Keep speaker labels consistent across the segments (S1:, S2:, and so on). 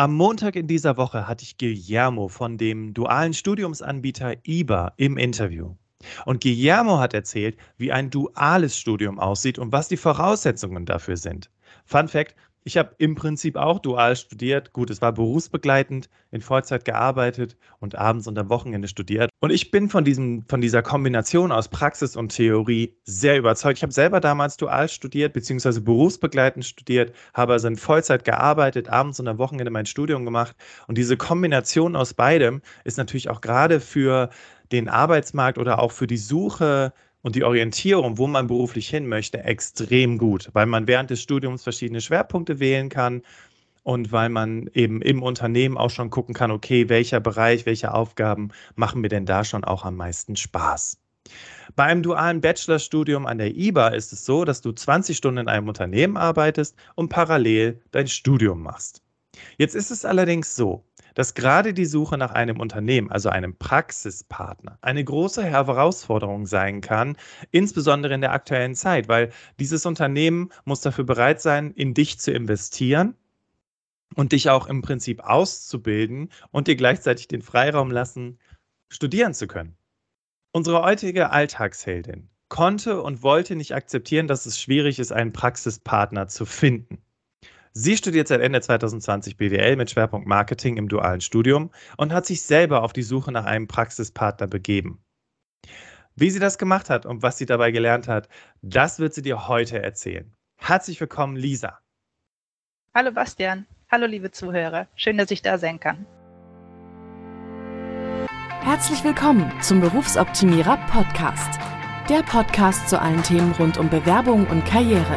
S1: Am Montag in dieser Woche hatte ich Guillermo von dem dualen Studiumsanbieter IBA im Interview. Und Guillermo hat erzählt, wie ein duales Studium aussieht und was die Voraussetzungen dafür sind. Fun Fact, ich habe im Prinzip auch dual studiert. Gut, es war berufsbegleitend, in Vollzeit gearbeitet und abends und am Wochenende studiert. Und ich bin von, diesem, von dieser Kombination aus Praxis und Theorie sehr überzeugt. Ich habe selber damals dual studiert, beziehungsweise berufsbegleitend studiert, habe also in Vollzeit gearbeitet, abends und am Wochenende mein Studium gemacht. Und diese Kombination aus beidem ist natürlich auch gerade für den Arbeitsmarkt oder auch für die Suche und die Orientierung, wo man beruflich hin möchte, extrem gut, weil man während des Studiums verschiedene Schwerpunkte wählen kann und weil man eben im Unternehmen auch schon gucken kann, okay, welcher Bereich, welche Aufgaben machen mir denn da schon auch am meisten Spaß. Bei einem dualen Bachelorstudium an der IBA ist es so, dass du 20 Stunden in einem Unternehmen arbeitest und parallel dein Studium machst. Jetzt ist es allerdings so, dass gerade die Suche nach einem Unternehmen, also einem Praxispartner, eine große Herausforderung sein kann, insbesondere in der aktuellen Zeit, weil dieses Unternehmen muss dafür bereit sein, in dich zu investieren und dich auch im Prinzip auszubilden und dir gleichzeitig den Freiraum lassen, studieren zu können. Unsere heutige Alltagsheldin konnte und wollte nicht akzeptieren, dass es schwierig ist, einen Praxispartner zu finden. Sie studiert seit Ende 2020 BWL mit Schwerpunkt Marketing im dualen Studium und hat sich selber auf die Suche nach einem Praxispartner begeben. Wie sie das gemacht hat und was sie dabei gelernt hat, das wird sie dir heute erzählen. Herzlich willkommen, Lisa.
S2: Hallo Bastian. Hallo liebe Zuhörer. Schön, dass ich da sein kann.
S3: Herzlich willkommen zum Berufsoptimierer Podcast. Der Podcast zu allen Themen rund um Bewerbung und Karriere.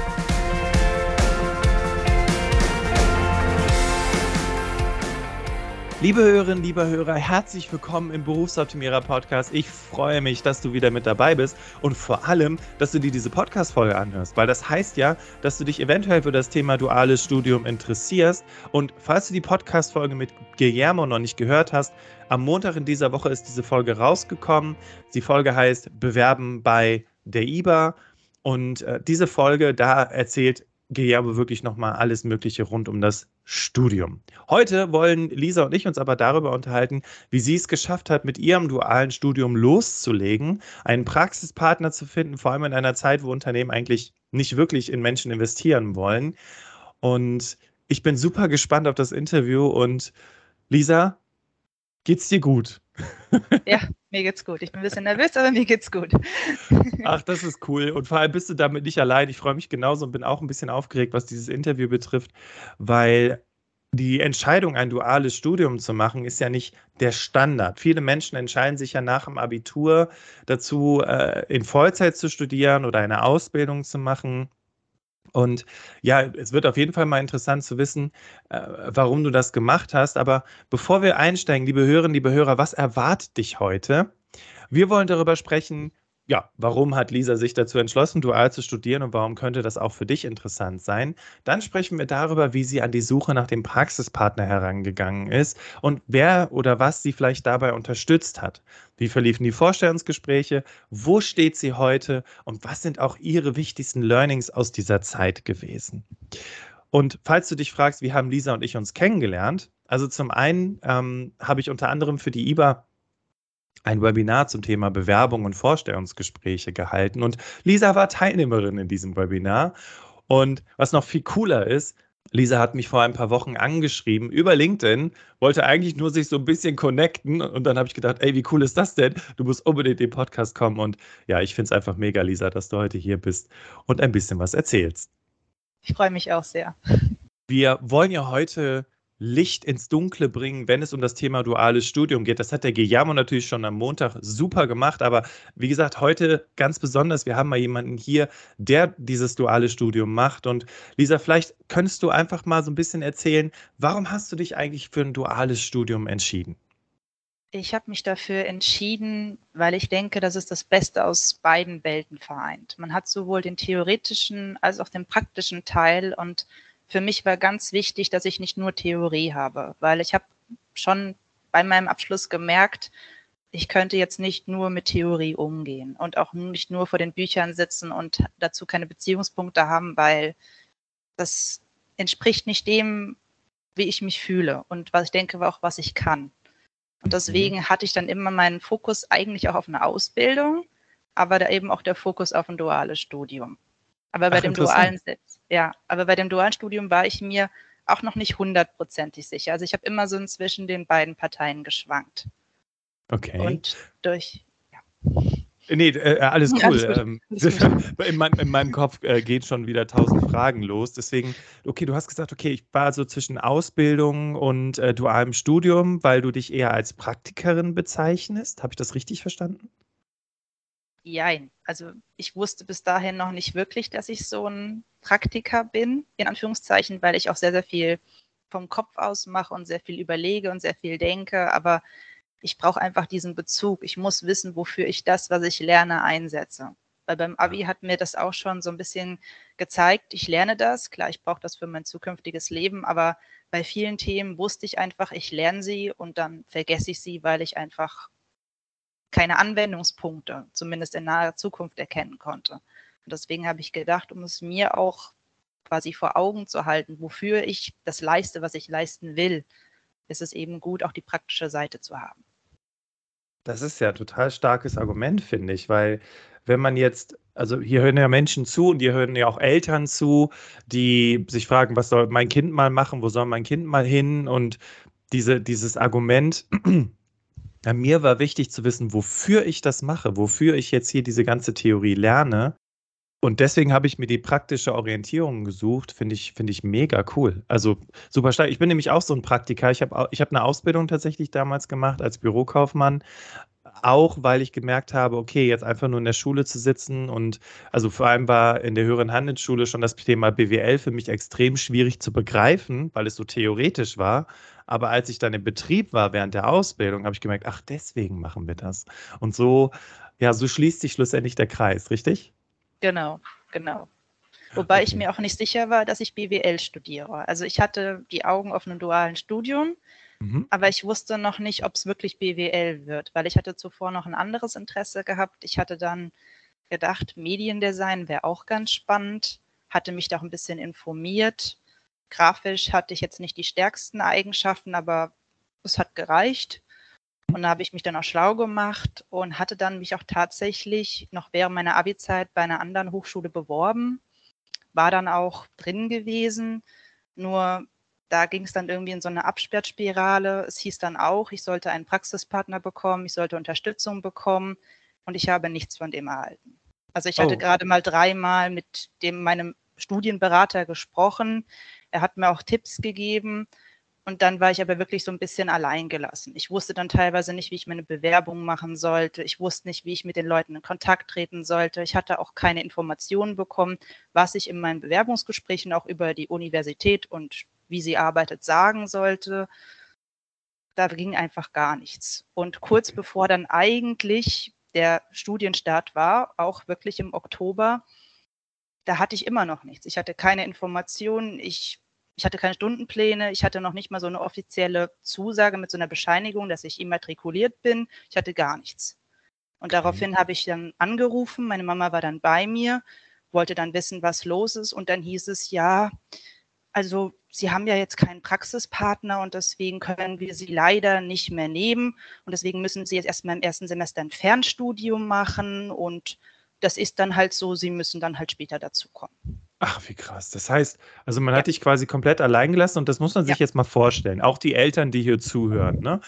S1: Liebe Hörerinnen, lieber Hörer, herzlich willkommen im Berufsoptimierer Podcast. Ich freue mich, dass du wieder mit dabei bist und vor allem, dass du dir diese Podcast-Folge anhörst, weil das heißt ja, dass du dich eventuell für das Thema duales Studium interessierst. Und falls du die Podcast-Folge mit Guillermo noch nicht gehört hast, am Montag in dieser Woche ist diese Folge rausgekommen. Die Folge heißt Bewerben bei der IBA. Und äh, diese Folge, da erzählt Guillermo wirklich nochmal alles Mögliche rund um das Studium. Heute wollen Lisa und ich uns aber darüber unterhalten, wie sie es geschafft hat, mit ihrem dualen Studium loszulegen, einen Praxispartner zu finden, vor allem in einer Zeit, wo Unternehmen eigentlich nicht wirklich in Menschen investieren wollen. Und ich bin super gespannt auf das Interview und Lisa, geht's dir gut?
S2: Ja, mir geht's gut. Ich bin ein bisschen nervös, aber mir geht's gut.
S1: Ach, das ist cool. Und vor allem bist du damit nicht allein. Ich freue mich genauso und bin auch ein bisschen aufgeregt, was dieses Interview betrifft, weil die Entscheidung, ein duales Studium zu machen, ist ja nicht der Standard. Viele Menschen entscheiden sich ja nach dem Abitur dazu, äh, in Vollzeit zu studieren oder eine Ausbildung zu machen. Und ja, es wird auf jeden Fall mal interessant zu wissen, äh, warum du das gemacht hast. Aber bevor wir einsteigen, liebe Hörerinnen, liebe Hörer, was erwartet dich heute? Wir wollen darüber sprechen, ja, warum hat Lisa sich dazu entschlossen, dual zu studieren und warum könnte das auch für dich interessant sein? Dann sprechen wir darüber, wie sie an die Suche nach dem Praxispartner herangegangen ist und wer oder was sie vielleicht dabei unterstützt hat. Wie verliefen die Vorstellungsgespräche? Wo steht sie heute? Und was sind auch ihre wichtigsten Learnings aus dieser Zeit gewesen? Und falls du dich fragst, wie haben Lisa und ich uns kennengelernt? Also zum einen ähm, habe ich unter anderem für die IBA ein Webinar zum Thema Bewerbung und Vorstellungsgespräche gehalten und Lisa war Teilnehmerin in diesem Webinar. Und was noch viel cooler ist, Lisa hat mich vor ein paar Wochen angeschrieben über LinkedIn, wollte eigentlich nur sich so ein bisschen connecten und dann habe ich gedacht, ey, wie cool ist das denn? Du musst unbedingt in den Podcast kommen und ja, ich finde es einfach mega, Lisa, dass du heute hier bist und ein bisschen was erzählst.
S2: Ich freue mich auch sehr.
S1: Wir wollen ja heute Licht ins Dunkle bringen, wenn es um das Thema duales Studium geht. Das hat der Guillermo natürlich schon am Montag super gemacht, aber wie gesagt, heute ganz besonders, wir haben mal jemanden hier, der dieses duale Studium macht. Und Lisa, vielleicht könntest du einfach mal so ein bisschen erzählen, warum hast du dich eigentlich für ein duales Studium entschieden?
S2: Ich habe mich dafür entschieden, weil ich denke, dass es das Beste aus beiden Welten vereint. Man hat sowohl den theoretischen als auch den praktischen Teil und für mich war ganz wichtig, dass ich nicht nur Theorie habe, weil ich habe schon bei meinem Abschluss gemerkt, ich könnte jetzt nicht nur mit Theorie umgehen und auch nicht nur vor den Büchern sitzen und dazu keine Beziehungspunkte haben, weil das entspricht nicht dem, wie ich mich fühle und was ich denke, auch was ich kann. Und deswegen mhm. hatte ich dann immer meinen Fokus eigentlich auch auf eine Ausbildung, aber da eben auch der Fokus auf ein duales Studium. Aber bei Ach, dem dualen, ja, aber bei dem dualen Studium war ich mir auch noch nicht hundertprozentig sicher. Also ich habe immer so zwischen den beiden Parteien geschwankt.
S1: Okay.
S2: Und durch, ja.
S1: Nee, äh, alles cool. Alles ähm, in, mein, in, meinem Kopf äh, geht schon wieder tausend Fragen los. Deswegen, okay, du hast gesagt, okay, ich war so zwischen Ausbildung und äh, dualem Studium, weil du dich eher als Praktikerin bezeichnest. Habe ich das richtig verstanden?
S2: Jein. Also ich wusste bis dahin noch nicht wirklich, dass ich so ein Praktiker bin, in Anführungszeichen, weil ich auch sehr, sehr viel vom Kopf aus mache und sehr viel überlege und sehr viel denke. Aber ich brauche einfach diesen Bezug. Ich muss wissen, wofür ich das, was ich lerne, einsetze. Weil beim Abi hat mir das auch schon so ein bisschen gezeigt, ich lerne das, klar, ich brauche das für mein zukünftiges Leben, aber bei vielen Themen wusste ich einfach, ich lerne sie und dann vergesse ich sie, weil ich einfach keine Anwendungspunkte, zumindest in naher Zukunft, erkennen konnte. Und deswegen habe ich gedacht, um es mir auch quasi vor Augen zu halten, wofür ich das leiste, was ich leisten will, ist es eben gut, auch die praktische Seite zu haben.
S1: Das ist ja ein total starkes Argument, finde ich, weil wenn man jetzt, also hier hören ja Menschen zu und hier hören ja auch Eltern zu, die sich fragen, was soll mein Kind mal machen, wo soll mein Kind mal hin und diese, dieses Argument, ja, mir war wichtig zu wissen, wofür ich das mache, wofür ich jetzt hier diese ganze Theorie lerne und deswegen habe ich mir die praktische Orientierung gesucht, finde ich, finde ich mega cool. Also super stark. Ich bin nämlich auch so ein Praktiker. Ich habe ich hab eine Ausbildung tatsächlich damals gemacht als Bürokaufmann, auch weil ich gemerkt habe, okay, jetzt einfach nur in der Schule zu sitzen und also vor allem war in der höheren Handelsschule schon das Thema BWL für mich extrem schwierig zu begreifen, weil es so theoretisch war. Aber als ich dann im Betrieb war während der Ausbildung, habe ich gemerkt, ach, deswegen machen wir das. Und so, ja, so schließt sich schlussendlich der Kreis, richtig?
S2: Genau, genau. Wobei ich mir auch nicht sicher war, dass ich BWL studiere. Also ich hatte die Augen auf einem dualen Studium, mhm. aber ich wusste noch nicht, ob es wirklich BWL wird, weil ich hatte zuvor noch ein anderes Interesse gehabt. Ich hatte dann gedacht, Mediendesign wäre auch ganz spannend, hatte mich da auch ein bisschen informiert. Grafisch hatte ich jetzt nicht die stärksten Eigenschaften, aber es hat gereicht. Und da habe ich mich dann auch schlau gemacht und hatte dann mich auch tatsächlich noch während meiner Abi-Zeit bei einer anderen Hochschule beworben, war dann auch drin gewesen. Nur da ging es dann irgendwie in so eine Absperrspirale. Es hieß dann auch, ich sollte einen Praxispartner bekommen, ich sollte Unterstützung bekommen und ich habe nichts von dem erhalten. Also ich hatte oh. gerade mal dreimal mit dem meinem Studienberater gesprochen. Er hat mir auch Tipps gegeben und dann war ich aber wirklich so ein bisschen allein gelassen. Ich wusste dann teilweise nicht, wie ich meine Bewerbung machen sollte. Ich wusste nicht, wie ich mit den Leuten in Kontakt treten sollte. Ich hatte auch keine Informationen bekommen, was ich in meinen Bewerbungsgesprächen auch über die Universität und wie sie arbeitet sagen sollte. Da ging einfach gar nichts. Und kurz bevor dann eigentlich der Studienstart war, auch wirklich im Oktober, da hatte ich immer noch nichts. Ich hatte keine Informationen. Ich ich hatte keine Stundenpläne, ich hatte noch nicht mal so eine offizielle Zusage mit so einer Bescheinigung, dass ich immatrikuliert bin. Ich hatte gar nichts. Und daraufhin habe ich dann angerufen, meine Mama war dann bei mir, wollte dann wissen, was los ist. Und dann hieß es, ja, also Sie haben ja jetzt keinen Praxispartner und deswegen können wir Sie leider nicht mehr nehmen. Und deswegen müssen Sie jetzt erstmal im ersten Semester ein Fernstudium machen. Und das ist dann halt so, Sie müssen dann halt später dazukommen.
S1: Ach, wie krass. Das heißt, also man ja. hat dich quasi komplett allein gelassen und das muss man sich ja. jetzt mal vorstellen. Auch die Eltern, die hier zuhören. Ne?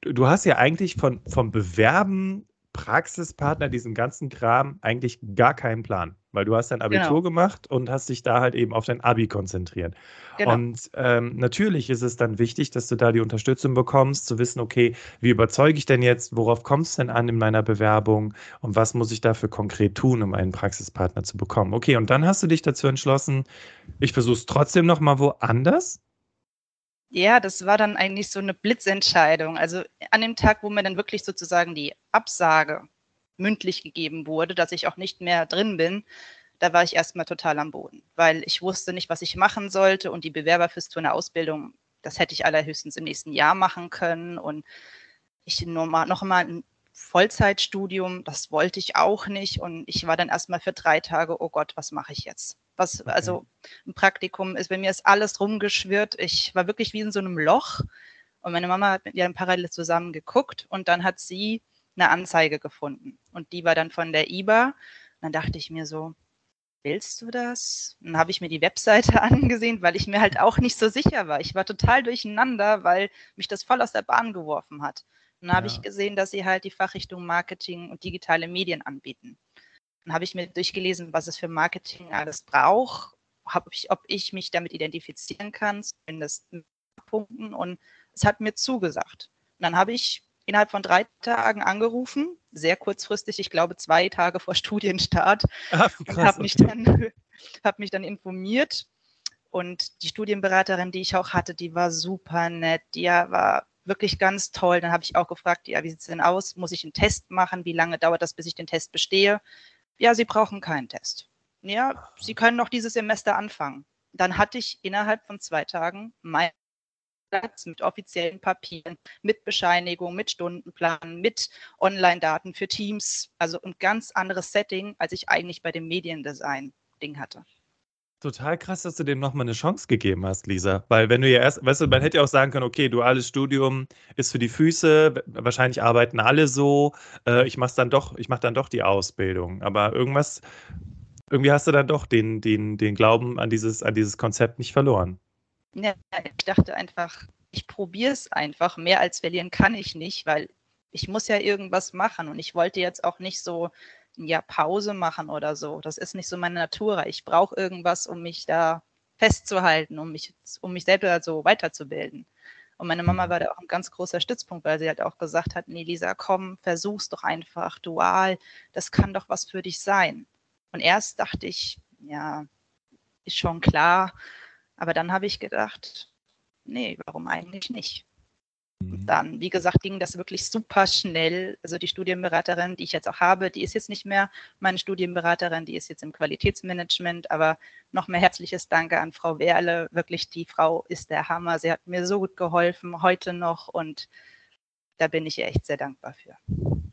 S1: Du, du hast ja eigentlich von, vom Bewerben Praxispartner, diesen ganzen Kram, eigentlich gar keinen Plan, weil du hast dein Abitur genau. gemacht und hast dich da halt eben auf dein Abi konzentriert. Genau. Und ähm, natürlich ist es dann wichtig, dass du da die Unterstützung bekommst, zu wissen, okay, wie überzeuge ich denn jetzt, worauf kommt es denn an in meiner Bewerbung und was muss ich dafür konkret tun, um einen Praxispartner zu bekommen. Okay, und dann hast du dich dazu entschlossen, ich versuche es trotzdem nochmal woanders
S2: Ja, das war dann eigentlich so eine Blitzentscheidung. Also an dem Tag, wo mir dann wirklich sozusagen die Absage mündlich gegeben wurde, dass ich auch nicht mehr drin bin, da war ich erstmal total am Boden, weil ich wusste nicht, was ich machen sollte und die Bewerber fürs für eine Ausbildung, das hätte ich allerhöchstens im nächsten Jahr machen können und ich noch mal, noch mal ein Vollzeitstudium, das wollte ich auch nicht und ich war dann erstmal für drei Tage, oh Gott, was mache ich jetzt? Was, okay. also ein Praktikum ist, bei mir ist alles rumgeschwirrt. Ich war wirklich wie in so einem Loch und meine Mama hat mit ihr parallel zusammen geguckt und dann hat sie eine Anzeige gefunden und die war dann von der IBA. Und dann dachte ich mir so, willst du das? dann habe ich mir die Webseite angesehen, weil ich mir halt auch nicht so sicher war. Ich war total durcheinander, weil mich das voll aus der Bahn geworfen hat. Dann habe ich gesehen, dass sie halt die Fachrichtung Marketing und digitale Medien anbieten. Dann habe ich mir durchgelesen, was es für Marketing alles braucht, ob ich, ob ich mich damit identifizieren kann, zumindest Punkten. Und es hat mir zugesagt. Und dann habe ich innerhalb von drei Tagen angerufen, sehr kurzfristig, ich glaube zwei Tage vor Studienstart, Ach, und habe mich, dann, hab mich dann informiert. Und die Studienberaterin, die ich auch hatte, die war super nett, die war wirklich ganz toll. Dann habe ich auch gefragt, ja, wie sieht es denn aus? Muss ich einen Test machen? Wie lange dauert das, bis ich den Test bestehe? Ja, Sie brauchen keinen Test. Ja, Sie können noch dieses Semester anfangen. Dann hatte ich innerhalb von zwei Tagen mein Platz mit offiziellen Papieren, mit Bescheinigung, mit Stundenplan, mit Online-Daten für Teams. Also ein ganz anderes Setting, als ich eigentlich bei dem Mediendesign-Ding hatte.
S1: Total krass, dass du dem nochmal eine Chance gegeben hast, Lisa. Weil wenn du ja erst, weißt du, man hätte ja auch sagen können, okay, duales Studium ist für die Füße, wahrscheinlich arbeiten alle so, äh, ich mach's dann doch, ich mache dann doch die Ausbildung. Aber irgendwas, irgendwie hast du dann doch den, den, den Glauben an dieses, an dieses Konzept nicht verloren.
S2: Ja, ich dachte einfach, ich probiere es einfach. Mehr als verlieren kann ich nicht, weil ich muss ja irgendwas machen und ich wollte jetzt auch nicht so Jahr Pause machen oder so. Das ist nicht so meine Natur. Ich brauche irgendwas, um mich da festzuhalten, um mich, um mich selbst so weiterzubilden. Und meine Mama war da auch ein ganz großer Stützpunkt, weil sie halt auch gesagt hat, nee, Lisa, komm, versuch's doch einfach dual. Das kann doch was für dich sein. Und erst dachte ich, ja, ist schon klar, aber dann habe ich gedacht, nee, warum eigentlich nicht? Mhm. Dann, wie gesagt, ging das wirklich super schnell. Also die Studienberaterin, die ich jetzt auch habe, die ist jetzt nicht mehr meine Studienberaterin, die ist jetzt im Qualitätsmanagement, aber noch mehr herzliches Danke an Frau Werle. Wirklich, die Frau ist der Hammer. Sie hat mir so gut geholfen, heute noch und da bin ich ihr echt sehr dankbar für.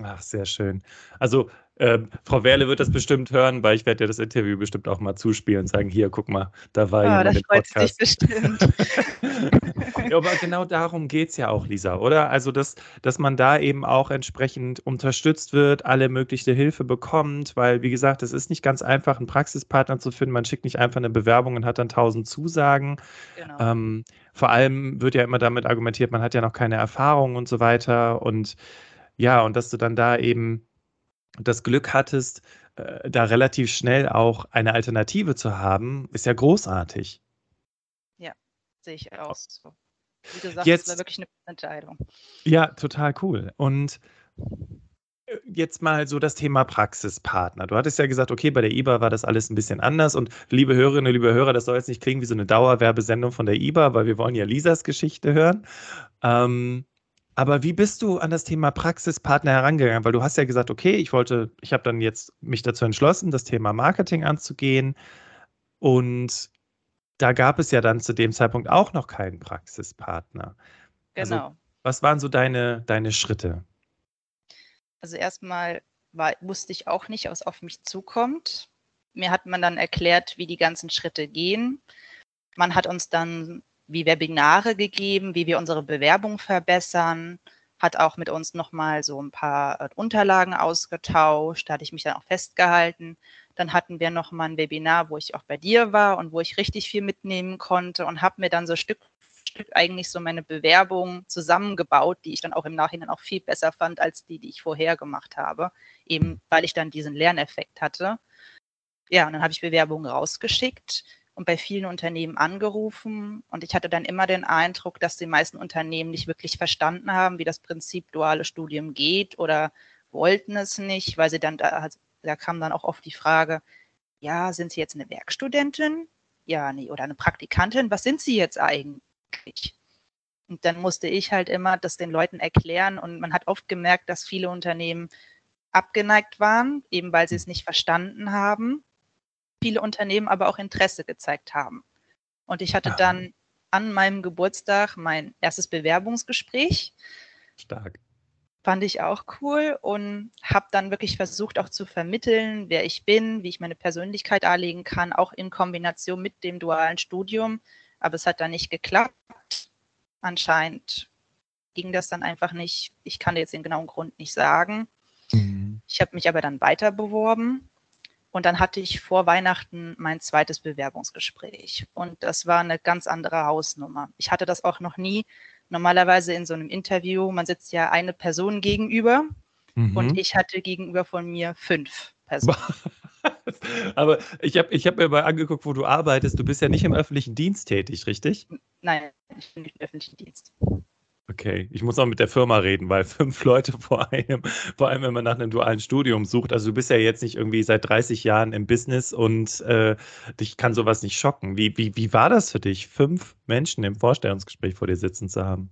S1: Ach, sehr schön. Also ähm, Frau Werle wird das bestimmt hören, weil ich werde ja das Interview bestimmt auch mal zuspielen und sagen, hier, guck mal, da war
S2: ah, jemand im Podcast. Dich bestimmt.
S1: ja, aber genau darum geht es ja auch, Lisa, oder? Also, dass, dass man da eben auch entsprechend unterstützt wird, alle mögliche Hilfe bekommt, weil, wie gesagt, es ist nicht ganz einfach, einen Praxispartner zu finden. Man schickt nicht einfach eine Bewerbung und hat dann tausend Zusagen. Genau. Ähm, vor allem wird ja immer damit argumentiert, man hat ja noch keine Erfahrung und so weiter. Und ja, und dass du dann da eben das Glück hattest, äh, da relativ schnell auch eine Alternative zu haben, ist ja großartig.
S2: Ja, sehe ich aus. So. Wie gesagt, jetzt, das war wirklich eine Entscheidung.
S1: Ja, total cool. Und äh, jetzt mal so das Thema Praxispartner. Du hattest ja gesagt, okay, bei der IBA war das alles ein bisschen anders und liebe Hörerinnen, liebe Hörer, das soll jetzt nicht klingen wie so eine Dauerwerbesendung von der IBA, weil wir wollen ja Lisas Geschichte hören. Ähm, aber wie bist du an das Thema Praxispartner herangegangen? Weil du hast ja gesagt, okay, ich wollte, ich habe dann jetzt mich dazu entschlossen, das Thema Marketing anzugehen. Und da gab es ja dann zu dem Zeitpunkt auch noch keinen Praxispartner. Also genau. Also, was waren so deine, deine Schritte?
S2: Also erstmal war, wusste ich auch nicht, was auf mich zukommt. Mir hat man dann erklärt, wie die ganzen Schritte gehen. Man hat uns dann wie Webinare gegeben, wie wir unsere Bewerbung verbessern, hat auch mit uns nochmal so ein paar äh, Unterlagen ausgetauscht, da hatte ich mich dann auch festgehalten. Dann hatten wir nochmal ein Webinar, wo ich auch bei dir war und wo ich richtig viel mitnehmen konnte und habe mir dann so Stück für Stück eigentlich so meine Bewerbung zusammengebaut, die ich dann auch im Nachhinein auch viel besser fand als die, die ich vorher gemacht habe, eben weil ich dann diesen Lerneffekt hatte. Ja, und dann habe ich Bewerbungen rausgeschickt und bei vielen Unternehmen angerufen. Und ich hatte dann immer den Eindruck, dass die meisten Unternehmen nicht wirklich verstanden haben, wie das Prinzip duale Studium geht oder wollten es nicht, weil sie dann da, da kam dann auch oft die Frage, ja, sind Sie jetzt eine Werkstudentin? Ja, nee, oder eine Praktikantin? Was sind Sie jetzt eigentlich? Und dann musste ich halt immer das den Leuten erklären und man hat oft gemerkt, dass viele Unternehmen abgeneigt waren, eben weil sie es nicht verstanden haben. Viele Unternehmen aber auch Interesse gezeigt haben. Und ich hatte Aha. dann an meinem Geburtstag mein erstes Bewerbungsgespräch.
S1: Stark.
S2: Fand ich auch cool und habe dann wirklich versucht auch zu vermitteln, wer ich bin, wie ich meine Persönlichkeit darlegen kann, auch in Kombination mit dem dualen Studium. Aber es hat dann nicht geklappt. Anscheinend ging das dann einfach nicht. Ich kann dir jetzt den genauen Grund nicht sagen. Mhm. Ich habe mich aber dann weiter beworben und dann hatte ich vor Weihnachten mein zweites Bewerbungsgespräch. Und das war eine ganz andere Hausnummer. Ich hatte das auch noch nie. Normalerweise in so einem Interview, man sitzt ja eine Person gegenüber mhm. und ich hatte gegenüber von mir fünf Personen.
S1: Aber ich habe ich hab mir mal angeguckt, wo du arbeitest. Du bist ja nicht im öffentlichen Dienst tätig, richtig?
S2: Nein, ich bin nicht im öffentlichen Dienst.
S1: Okay, ich muss auch mit der Firma reden, weil fünf Leute vor einem, vor allem wenn man nach einem dualen Studium sucht. Also du bist ja jetzt nicht irgendwie seit 30 Jahren im Business und äh, dich kann sowas nicht schocken. Wie, wie, wie war das für dich, fünf Menschen im Vorstellungsgespräch vor dir sitzen zu haben?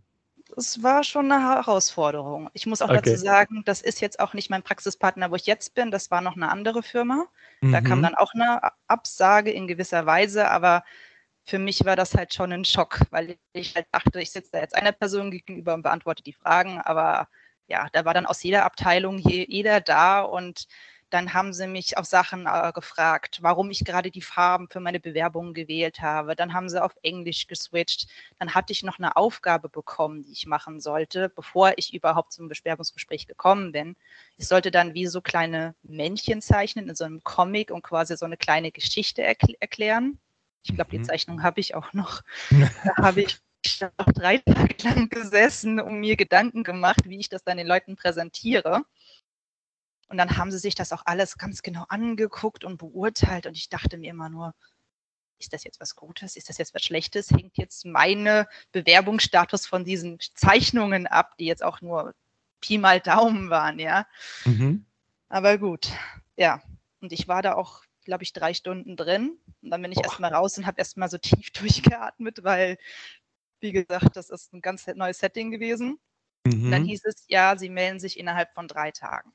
S2: Es war schon eine Herausforderung. Ich muss auch okay. dazu sagen, das ist jetzt auch nicht mein Praxispartner, wo ich jetzt bin. Das war noch eine andere Firma. Da mhm. kam dann auch eine Absage in gewisser Weise, aber für mich war das halt schon ein Schock, weil ich halt dachte, ich sitze da jetzt einer Person gegenüber und beantworte die Fragen, aber ja, da war dann aus jeder Abteilung jeder da und dann haben sie mich auf Sachen äh, gefragt, warum ich gerade die Farben für meine Bewerbung gewählt habe. Dann haben sie auf Englisch geswitcht. Dann hatte ich noch eine Aufgabe bekommen, die ich machen sollte, bevor ich überhaupt zum Bewerbungsgespräch gekommen bin. Ich sollte dann wie so kleine Männchen zeichnen in so einem Comic und quasi so eine kleine Geschichte erkl erklären. Ich glaube, die mhm. Zeichnung habe ich auch noch. Da habe ich noch drei Tage lang gesessen und mir Gedanken gemacht, wie ich das dann den Leuten präsentiere. Und dann haben sie sich das auch alles ganz genau angeguckt und beurteilt. Und ich dachte mir immer nur, ist das jetzt was Gutes? Ist das jetzt was Schlechtes? Hängt jetzt meine Bewerbungsstatus von diesen Zeichnungen ab, die jetzt auch nur Pi mal Daumen waren, ja. Mhm. Aber gut, ja. Und ich war da auch glaube ich, drei Stunden drin. Und dann bin ich erstmal raus und habe erstmal so tief durchgeatmet, weil, wie gesagt, das ist ein ganz neues Setting gewesen. Mhm. Dann hieß es, ja, sie melden sich innerhalb von drei Tagen.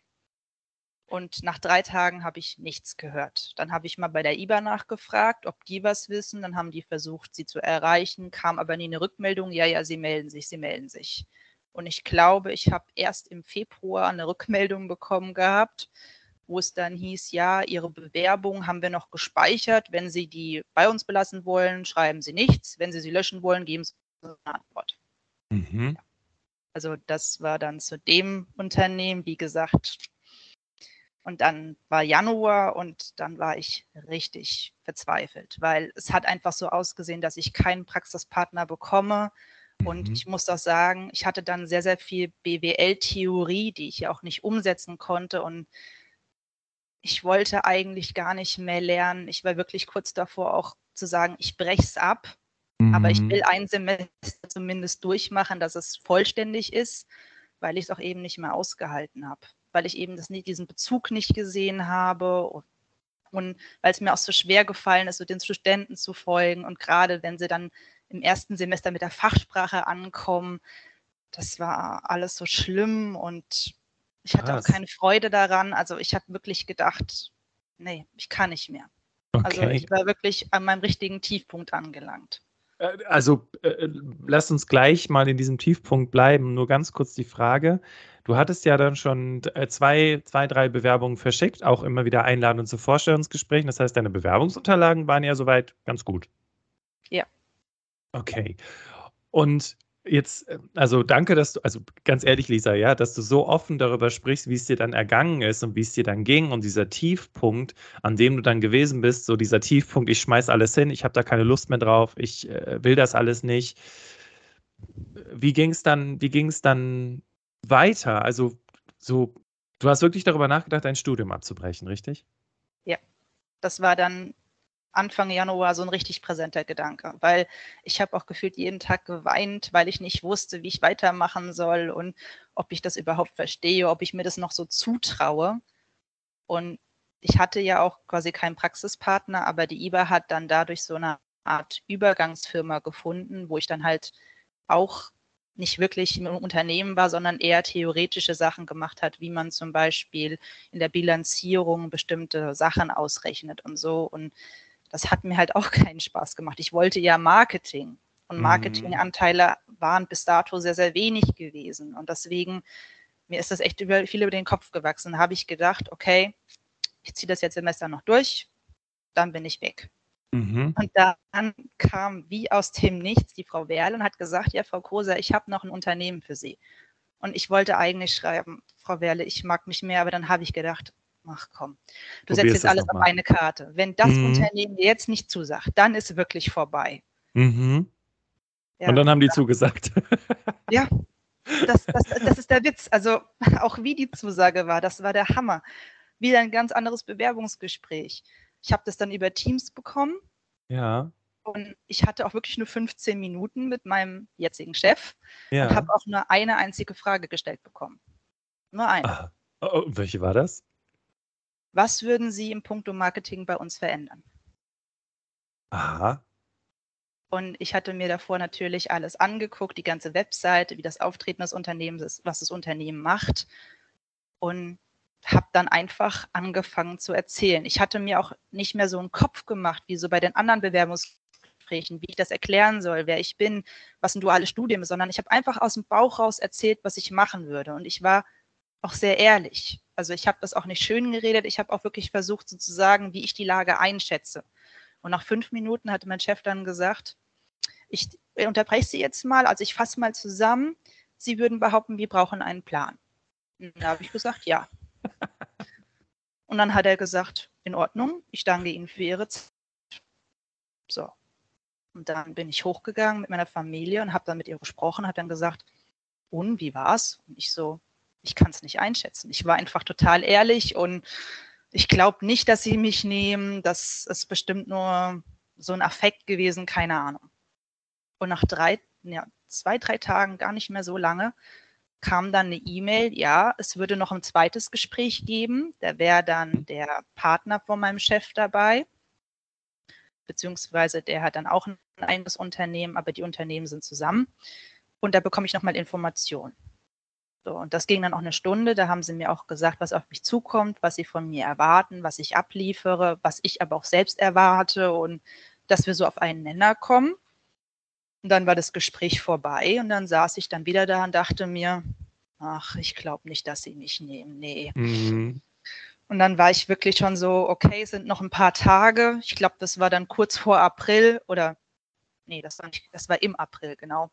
S2: Und nach drei Tagen habe ich nichts gehört. Dann habe ich mal bei der IBA nachgefragt, ob die was wissen. Dann haben die versucht, sie zu erreichen, kam aber nie eine Rückmeldung. Ja, ja, sie melden sich, sie melden sich. Und ich glaube, ich habe erst im Februar eine Rückmeldung bekommen gehabt wo es dann hieß, ja, Ihre Bewerbung haben wir noch gespeichert. Wenn Sie die bei uns belassen wollen, schreiben Sie nichts. Wenn Sie sie löschen wollen, geben Sie eine Antwort. Mhm. Also das war dann zu dem Unternehmen, wie gesagt. Und dann war Januar und dann war ich richtig verzweifelt, weil es hat einfach so ausgesehen, dass ich keinen Praxispartner bekomme. Und mhm. ich muss auch sagen, ich hatte dann sehr, sehr viel BWL-Theorie, die ich ja auch nicht umsetzen konnte. Und ich wollte eigentlich gar nicht mehr lernen. Ich war wirklich kurz davor auch zu sagen, ich breche es ab. Mhm. Aber ich will mhm. ein Semester zumindest durchmachen, dass es vollständig ist, weil ich es auch eben nicht mehr ausgehalten habe. Weil ich eben das nicht, diesen Bezug nicht gesehen habe und, und weil es mir auch so schwer gefallen ist, so den Studenten zu folgen. Und gerade wenn sie dann im ersten Semester mit der Fachsprache ankommen, das war alles so schlimm und ich hatte Krass. auch keine Freude daran. Also ich habe wirklich gedacht, nee, ich kann nicht mehr. Also okay. Also ich war wirklich an meinem richtigen Tiefpunkt angelangt.
S1: Äh, also äh, lass uns gleich mal in diesem Tiefpunkt bleiben. Nur ganz kurz die Frage. Du hattest ja dann schon äh, zwei, zwei, drei Bewerbungen verschickt, auch immer wieder Einladungen zu Vorstellungsgesprächen. Das heißt, deine Bewerbungsunterlagen waren ja soweit ganz gut.
S2: Ja.
S1: Okay. Und Jetzt, äh, also danke, dass du, also ganz ehrlich, Lisa, ja, dass du so offen darüber sprichst, wie es dir dann ergangen ist und wie es dir dann ging und dieser Tiefpunkt, an dem du dann gewesen bist, so dieser Tiefpunkt, ich schmeiß alles hin, ich habe da keine Lust mehr drauf, ich äh, will das alles nicht. Wie ging es dann, wie ging es dann weiter? Also so, du hast wirklich darüber nachgedacht, dein Studium abzubrechen, richtig?
S2: Ja, das war dann Anfang Januar so ein richtig präsenter Gedanke, weil ich habe auch gefühlt jeden Tag geweint, weil ich nicht wusste, wie ich weitermachen soll und ob ich das überhaupt verstehe, ob ich mir das noch so zutraue. Und ich hatte ja auch quasi keinen Praxispartner, aber die IBA hat dann dadurch so eine Art Übergangsfirma gefunden, wo ich dann halt auch nicht wirklich im Unternehmen war, sondern eher theoretische Sachen gemacht hat, wie man zum Beispiel in der Bilanzierung bestimmte Sachen ausrechnet und so. Und das hat mir halt auch keinen Spaß gemacht. Ich wollte ja Marketing und mhm. Marketinganteile waren bis dato sehr, sehr wenig gewesen. Und deswegen, mir ist das echt über, viel über den Kopf gewachsen. Da habe ich gedacht, okay, ich ziehe das jetzt Semester noch durch, dann bin ich weg. Mhm. Und dann kam wie aus dem Nichts die Frau Werle und hat gesagt, ja, Frau Koser, ich habe noch ein Unternehmen für Sie. Und ich wollte eigentlich schreiben, Frau Werle, ich mag mich mehr, aber dann habe ich gedacht, ach komm, du setzt jetzt alles auf eine Karte. Wenn das mhm. Unternehmen dir jetzt nicht zusagt, dann ist wirklich vorbei.
S1: Mhm. Ja, und dann haben die zugesagt.
S2: Ja, das, das, das ist der Witz. Also auch wie die Zusage war, das war der Hammer. Wieder ein ganz anderes Bewerbungsgespräch. Ich habe das dann über Teams bekommen.
S1: Ja.
S2: Und ich hatte auch wirklich nur 15 Minuten mit meinem jetzigen Chef ja. und habe auch nur eine einzige Frage gestellt bekommen. Nur eine. Ah,
S1: oh, oh, welche war das?
S2: Was würden Sie im Punkto Marketing bei uns verändern?
S1: Aha.
S2: Und ich hatte mir davor natürlich alles angeguckt, die ganze Webseite, wie das Auftreten des Unternehmens ist, was das Unternehmen macht. Und habe dann einfach angefangen zu erzählen. Ich hatte mir auch nicht mehr so einen Kopf gemacht, wie so bei den anderen Bewerbungsgesprächen, wie ich das erklären soll, wer ich bin, was ein duales Studium ist, sondern ich habe einfach aus dem Bauch raus erzählt, was ich machen würde. Und ich war auch sehr ehrlich. Also ich habe das auch nicht schön geredet, ich habe auch wirklich versucht sozusagen, wie ich die Lage einschätze. Und nach fünf Minuten hatte mein Chef dann gesagt, ich unterbreche Sie jetzt mal, also ich fasse mal zusammen, Sie würden behaupten, wir brauchen einen Plan. Und da habe ich gesagt, ja. Und dann hat er gesagt, in Ordnung, ich danke Ihnen für Ihre Zeit. So. Und dann bin ich hochgegangen mit meiner Familie und habe dann mit ihr gesprochen, habe dann gesagt, und wie war's? Und ich so, ich kann es nicht einschätzen. Ich war einfach total ehrlich und ich glaube nicht, dass sie mich nehmen. Das ist bestimmt nur so ein Affekt gewesen, keine Ahnung. Und nach drei, ja, zwei, drei Tagen, gar nicht mehr so lange, kam dann eine E-Mail, ja, es würde noch ein zweites Gespräch geben. Da wäre dann der Partner von meinem Chef dabei, beziehungsweise der hat dann auch ein eigenes Unternehmen, aber die Unternehmen sind zusammen. Und da bekomme ich nochmal Informationen. So, und das ging dann auch eine Stunde. Da haben sie mir auch gesagt, was auf mich zukommt, was sie von mir erwarten, was ich abliefere, was ich aber auch selbst erwarte und dass wir so auf einen Nenner kommen. Und dann war das Gespräch vorbei und dann saß ich dann wieder da und dachte mir, ach, ich glaube nicht, dass sie mich nehmen. Nee. Mhm. Und dann war ich wirklich schon so, okay, es sind noch ein paar Tage. Ich glaube, das war dann kurz vor April oder nee, das war nicht, das war im April, genau.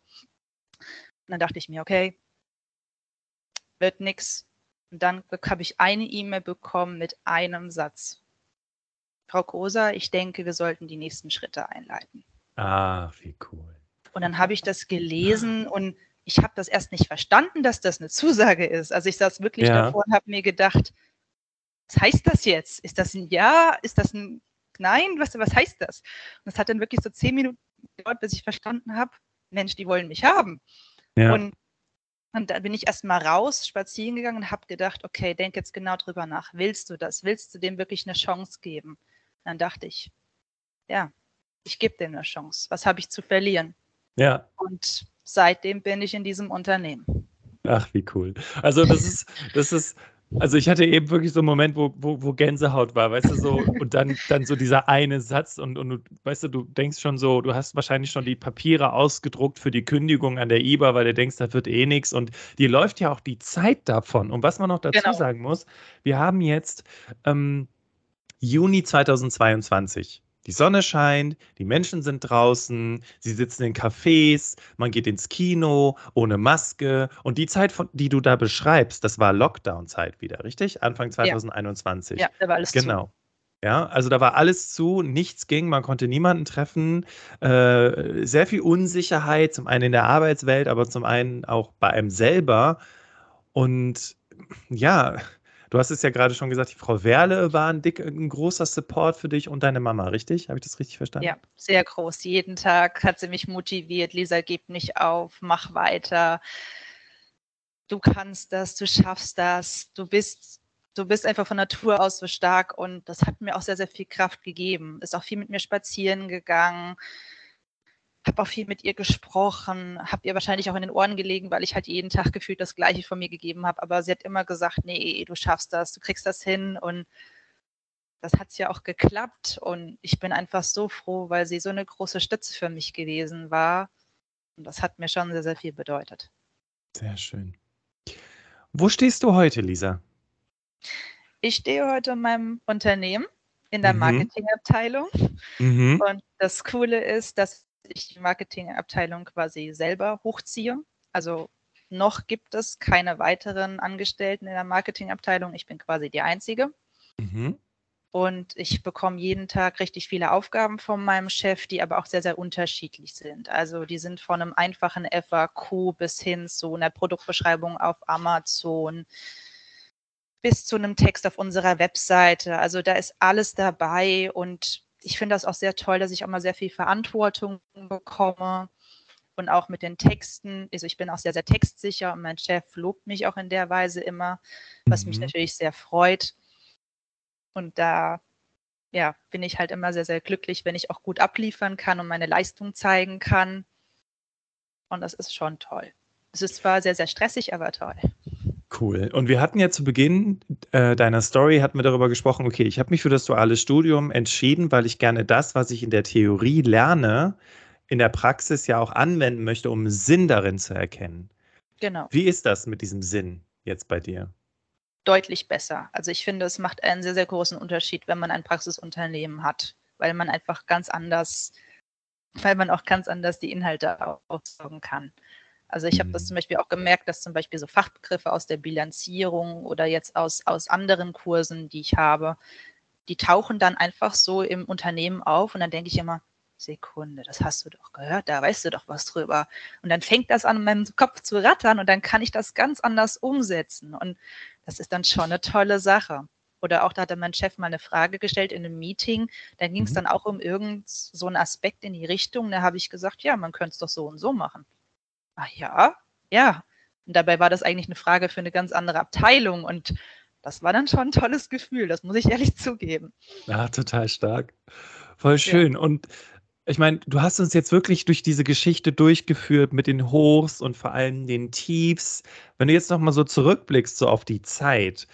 S2: Und dann dachte ich mir, okay, wird nichts. Und dann habe ich eine E-Mail bekommen mit einem Satz. Frau Kosa, ich denke, wir sollten die nächsten Schritte einleiten.
S1: Ah, wie cool.
S2: Und dann habe ich das gelesen und ich habe das erst nicht verstanden, dass das eine Zusage ist. Also ich saß wirklich ja. davor und habe mir gedacht, was heißt das jetzt? Ist das ein Ja? Ist das ein Nein? Was, was heißt das? Und es hat dann wirklich so zehn Minuten gedauert, bis ich verstanden habe, Mensch, die wollen mich haben. Ja. Und, und da bin ich erst mal raus, spazieren gegangen und habe gedacht, okay, denk jetzt genau drüber nach. Willst du das? Willst du dem wirklich eine Chance geben? Und dann dachte ich, ja, ich gebe dem eine Chance. Was habe ich zu verlieren?
S1: Ja.
S2: Und seitdem bin ich in diesem Unternehmen.
S1: Ach, wie cool. Also das ist, das ist, also ich hatte eben wirklich so einen Moment, wo, wo, wo Gänsehaut war, weißt du, so, und dann, dann so dieser eine Satz und, und du, weißt du, du denkst schon so, du hast wahrscheinlich schon die Papiere ausgedruckt für die Kündigung an der IBA, weil du denkst, da wird eh nichts und dir läuft ja auch die Zeit davon. Und was man noch dazu genau. sagen muss, wir haben jetzt ähm, Juni 2022. Die Sonne scheint, die Menschen sind draußen, sie sitzen in Cafés, man geht ins Kino ohne Maske. Und die Zeit, die du da beschreibst, das war Lockdown-Zeit wieder, richtig? Anfang 2021.
S2: Ja, da war alles
S1: genau. zu. Ja, also da war alles zu, nichts ging, man konnte niemanden treffen, äh, sehr viel Unsicherheit, zum einen in der Arbeitswelt, aber zum einen auch bei einem selber. Und ja, Du hast es ja gerade schon gesagt, die Frau Werle war ein, dick, ein großer Support für dich und deine Mama, richtig? Habe ich das richtig verstanden?
S2: Ja, sehr groß. Jeden Tag hat sie mich motiviert. Lisa, gib nicht auf, mach weiter. Du kannst das, du schaffst das, du bist du bist einfach von Natur aus so stark und das hat mir auch sehr, sehr viel Kraft gegeben. Ist auch viel mit mir spazieren gegangen. Habe auch viel mit ihr gesprochen, habe ihr wahrscheinlich auch in den Ohren gelegen, weil ich halt jeden Tag gefühlt das Gleiche von mir gegeben habe. Aber sie hat immer gesagt, nee, du schaffst das, du kriegst das hin. Und das hat ja auch geklappt. Und ich bin einfach so froh, weil sie so eine große Stütze für mich gewesen war. Und das hat mir schon sehr, sehr viel bedeutet.
S1: Sehr schön. Wo stehst du heute, Lisa?
S2: Ich stehe heute in meinem Unternehmen in der mhm. Marketingabteilung. Mhm. Und das Coole ist, dass ich die Marketingabteilung quasi selber hochziehe. Also noch gibt es keine weiteren Angestellten in der Marketingabteilung. Ich bin quasi die Einzige. Mhm. Und ich bekomme jeden Tag richtig viele Aufgaben von meinem Chef, die aber auch sehr, sehr unterschiedlich sind. Also die sind von einem einfachen FAQ bis hin zu einer Produktbeschreibung auf Amazon, bis zu einem Text auf unserer Webseite. Also da ist alles dabei und ich finde das auch sehr toll, dass ich auch mal sehr viel Verantwortung bekomme und auch mit den Texten. Also ich bin auch sehr, sehr textsicher und mein Chef lobt mich auch in der Weise immer, was mhm. mich natürlich sehr freut. Und da ja, bin ich halt immer sehr, sehr glücklich, wenn ich auch gut abliefern kann und meine Leistung zeigen kann. Und das ist schon toll. Es ist zwar sehr, sehr stressig, aber toll.
S1: Cool. Und wir hatten ja zu Beginn äh, deiner Story, hatten wir darüber gesprochen, okay, ich habe mich für das duale Studium entschieden, weil ich gerne das, was ich in der Theorie lerne, in der Praxis ja auch anwenden möchte, um Sinn darin zu erkennen.
S2: Genau.
S1: Wie ist das mit diesem Sinn jetzt bei dir?
S2: Deutlich besser. Also ich finde, es macht einen sehr, sehr großen Unterschied, wenn man ein Praxisunternehmen hat, weil man einfach ganz anders, weil man auch ganz anders die Inhalte aufsaugen kann. Also ich habe das mhm. zum Beispiel auch gemerkt, dass zum Beispiel so Fachbegriffe aus der Bilanzierung oder jetzt aus, aus anderen Kursen, die ich habe, die tauchen dann einfach so im Unternehmen auf und dann denke ich immer, Sekunde, das hast du doch gehört, da weißt du doch was drüber. Und dann fängt das an, in meinem Kopf zu rattern und dann kann ich das ganz anders umsetzen. Und das ist dann schon eine tolle Sache. Oder auch, da hatte mein Chef mal eine Frage gestellt in einem Meeting, da ging es mhm. dann auch um irgend so einen Aspekt in die Richtung. Da habe ich gesagt, ja, man könnte es doch so und so machen ah ja, ja. Und dabei war das eigentlich eine Frage für eine ganz andere Abteilung und das war dann schon ein tolles Gefühl, das muss ich ehrlich zugeben.
S1: Ja, total stark. Voll schön. Ja. Und ich meine, du hast uns jetzt wirklich durch diese Geschichte durchgeführt mit den Hochs und vor allem den Tiefs. Wenn du jetzt nochmal so zurückblickst, so auf die Zeit,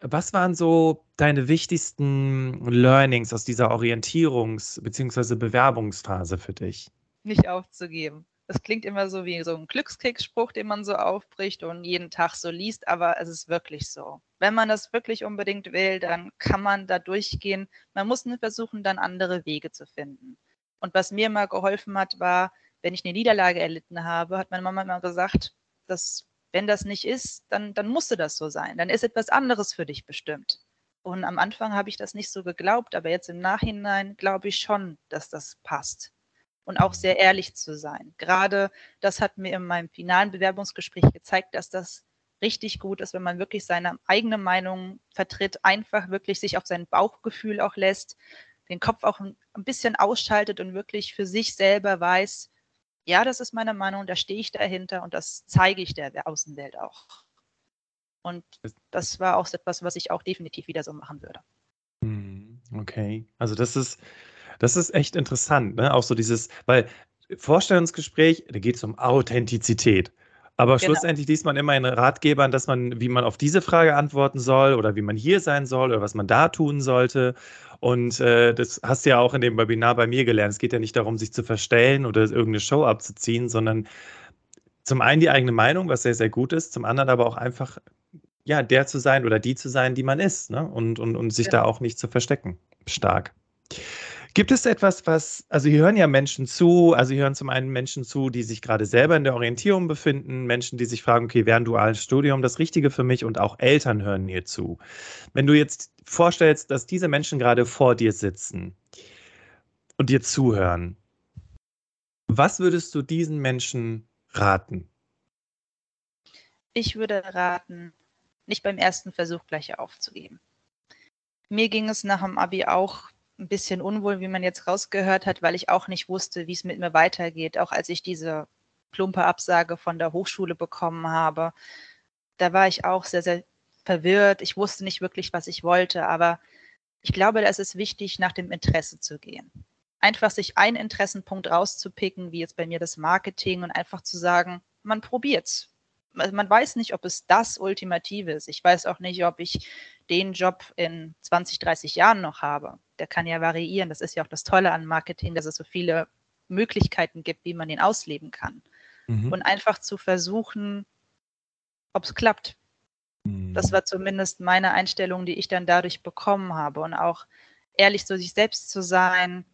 S1: was waren so deine wichtigsten Learnings aus dieser Orientierungs- bzw. Bewerbungsphase für dich?
S2: Nicht aufzugeben. Das klingt immer so wie so ein Glückskeksspruch, den man so aufbricht und jeden Tag so liest, aber es ist wirklich so. Wenn man das wirklich unbedingt will, dann kann man da durchgehen. Man muss nur versuchen, dann andere Wege zu finden. Und was mir immer geholfen hat, war, wenn ich eine Niederlage erlitten habe, hat meine Mama immer gesagt, dass wenn das nicht ist, dann, dann musste das so sein. Dann ist etwas anderes für dich bestimmt. Und am Anfang habe ich das nicht so geglaubt, aber jetzt im Nachhinein glaube ich schon, dass das passt und auch sehr ehrlich zu sein. Gerade das hat mir in meinem finalen Bewerbungsgespräch gezeigt, dass das richtig gut ist, wenn man wirklich seine eigene Meinung vertritt, einfach wirklich sich auf sein Bauchgefühl auch lässt, den Kopf auch ein bisschen ausschaltet und wirklich für sich selber weiß, ja, das ist meine Meinung, da stehe ich dahinter und das zeige ich der Außenwelt auch. Und das war auch etwas, was ich auch definitiv wieder so machen würde.
S1: Hm, okay, also das ist das ist echt interessant, ne? Auch so dieses, weil Vorstellungsgespräch, da geht es um Authentizität. Aber genau. schlussendlich liest man immer in Ratgebern, dass man, wie man auf diese Frage antworten soll oder wie man hier sein soll oder was man da tun sollte. Und äh, das hast du ja auch in dem Webinar bei mir gelernt. Es geht ja nicht darum, sich zu verstellen oder irgendeine Show abzuziehen, sondern zum einen die eigene Meinung, was sehr, sehr gut ist, zum anderen aber auch einfach ja, der zu sein oder die zu sein, die man ist, ne? Und, und, und sich genau. da auch nicht zu verstecken. Stark. Gibt es etwas, was, also hier hören ja Menschen zu, also hier hören zum einen Menschen zu, die sich gerade selber in der Orientierung befinden, Menschen, die sich fragen, okay, wäre ein duales Studium das Richtige für mich und auch Eltern hören hier zu. Wenn du jetzt vorstellst, dass diese Menschen gerade vor dir sitzen und dir zuhören, was würdest du diesen Menschen raten?
S2: Ich würde raten, nicht beim ersten Versuch gleich aufzugeben. Mir ging es nach dem Abi auch ein bisschen unwohl, wie man jetzt rausgehört hat, weil ich auch nicht wusste, wie es mit mir weitergeht. Auch als ich diese plumpe Absage von der Hochschule bekommen habe, da war ich auch sehr, sehr verwirrt. Ich wusste nicht wirklich, was ich wollte, aber ich glaube, da ist es wichtig, nach dem Interesse zu gehen. einfach sich einen Interessenpunkt rauszupicken, wie jetzt bei mir das Marketing und einfach zu sagen, man probiert's. Man weiß nicht, ob es das Ultimative ist. Ich weiß auch nicht, ob ich den Job in 20, 30 Jahren noch habe. Der kann ja variieren. Das ist ja auch das Tolle an Marketing, dass es so viele Möglichkeiten gibt, wie man den ausleben kann. Mhm. Und einfach zu versuchen, ob es klappt. Mhm. Das war zumindest meine Einstellung, die ich dann dadurch bekommen habe. Und auch ehrlich zu sich selbst zu sein,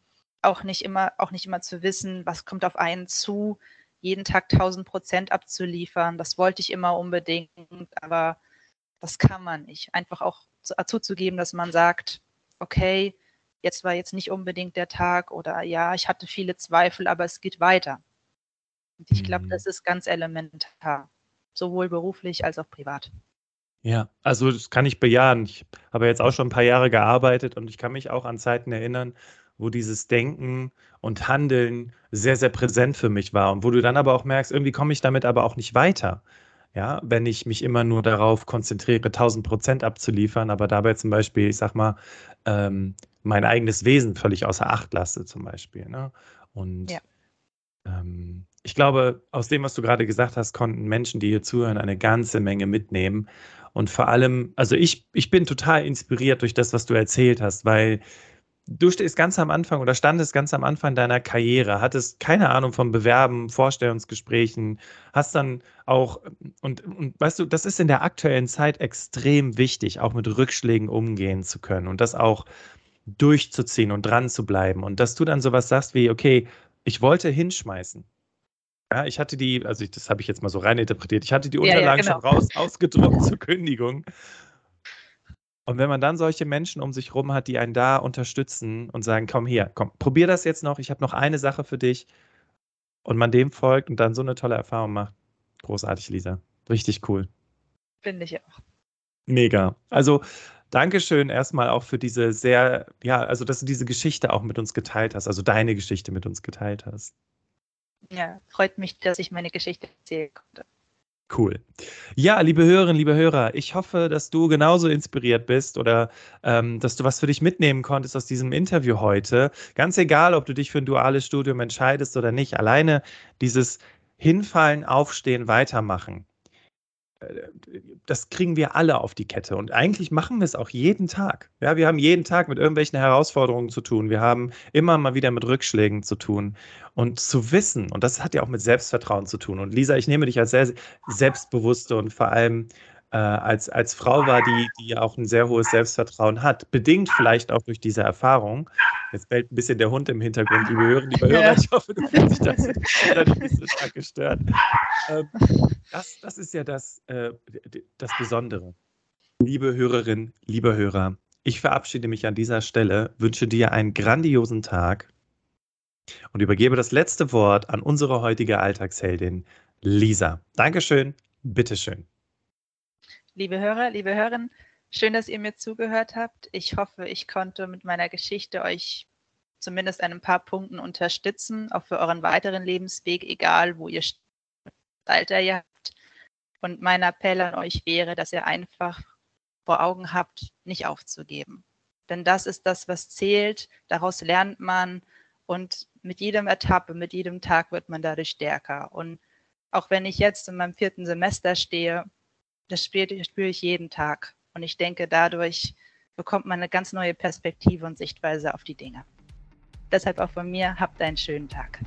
S2: auch nicht immer, auch nicht immer zu wissen, was kommt auf einen zu, jeden Tag 1000 Prozent abzuliefern. Das wollte ich immer unbedingt, aber das kann man nicht. Einfach auch zuzugeben, dass man sagt, okay, jetzt war jetzt nicht unbedingt der Tag oder ja, ich hatte viele Zweifel, aber es geht weiter. Und ich glaube, mhm. das ist ganz elementar, sowohl beruflich als auch privat.
S1: Ja, also das kann ich bejahen. Ich habe jetzt auch schon ein paar Jahre gearbeitet und ich kann mich auch an Zeiten erinnern, wo dieses Denken und Handeln sehr, sehr präsent für mich war und wo du dann aber auch merkst, irgendwie komme ich damit aber auch nicht weiter. Ja, wenn ich mich immer nur darauf konzentriere, 1000 Prozent abzuliefern, aber dabei zum Beispiel, ich sag mal, ähm, mein eigenes Wesen völlig außer Acht lasse, zum Beispiel. Ne? Und ja. ähm, ich glaube, aus dem, was du gerade gesagt hast, konnten Menschen, die hier zuhören, eine ganze Menge mitnehmen. Und vor allem, also ich, ich bin total inspiriert durch das, was du erzählt hast, weil du stehst ganz am Anfang oder standest ganz am Anfang deiner Karriere, hattest keine Ahnung vom Bewerben, Vorstellungsgesprächen, hast dann auch, und, und weißt du, das ist in der aktuellen Zeit extrem wichtig, auch mit Rückschlägen umgehen zu können und das auch durchzuziehen und dran zu bleiben. Und dass du dann sowas sagst wie, okay, ich wollte hinschmeißen. Ja, ich hatte die, also ich, das habe ich jetzt mal so rein interpretiert, ich hatte die Unterlagen ja, ja, genau. schon raus, ausgedruckt zur Kündigung und wenn man dann solche Menschen um sich rum hat, die einen da unterstützen und sagen, komm her, komm, probier das jetzt noch, ich habe noch eine Sache für dich und man dem folgt und dann so eine tolle Erfahrung macht. Großartig, Lisa. Richtig cool.
S2: Finde ich auch.
S1: Mega. Also, Dankeschön erstmal auch für diese sehr, ja, also dass du diese Geschichte auch mit uns geteilt hast, also deine Geschichte mit uns geteilt hast.
S2: Ja, freut mich, dass ich meine Geschichte erzählen konnte.
S1: Cool. Ja, liebe Hörerinnen, liebe Hörer, ich hoffe, dass du genauso inspiriert bist oder ähm, dass du was für dich mitnehmen konntest aus diesem Interview heute. Ganz egal, ob du dich für ein duales Studium entscheidest oder nicht. Alleine dieses Hinfallen, Aufstehen, Weitermachen das kriegen wir alle auf die Kette. Und eigentlich machen wir es auch jeden Tag. Ja, wir haben jeden Tag mit irgendwelchen Herausforderungen zu tun. Wir haben immer mal wieder mit Rückschlägen zu tun. Und zu wissen, und das hat ja auch mit Selbstvertrauen zu tun. Und Lisa, ich nehme dich als sehr selbstbewusste und vor allem äh, als, als Frau war, die, die auch ein sehr hohes Selbstvertrauen hat, bedingt vielleicht auch durch diese Erfahrung. Jetzt bellt ein bisschen der Hund im Hintergrund, liebe Hörer, liebe Hörer. Ich hoffe, du fühlst dich das nicht so stark gestört. Ähm, das, das ist ja das, äh, das Besondere. Liebe Hörerinnen, lieber Hörer, ich verabschiede mich an dieser Stelle, wünsche dir einen grandiosen Tag und übergebe das letzte Wort an unsere heutige Alltagsheldin, Lisa. Dankeschön, bitteschön.
S2: Liebe Hörer, liebe Hörerinnen, schön, dass ihr mir zugehört habt. Ich hoffe, ich konnte mit meiner Geschichte euch zumindest an ein paar Punkten unterstützen, auch für euren weiteren Lebensweg, egal wo ihr Alter ihr habt. Und mein Appell an euch wäre, dass ihr einfach vor Augen habt, nicht aufzugeben. Denn das ist das, was zählt. Daraus lernt man und mit jedem Etappe, mit jedem Tag wird man dadurch stärker. Und auch wenn ich jetzt in meinem vierten Semester stehe, das spüre, spüre ich jeden Tag. Und ich denke, dadurch bekommt man eine ganz neue Perspektive und Sichtweise auf die Dinge. Deshalb auch von mir, habt einen schönen Tag.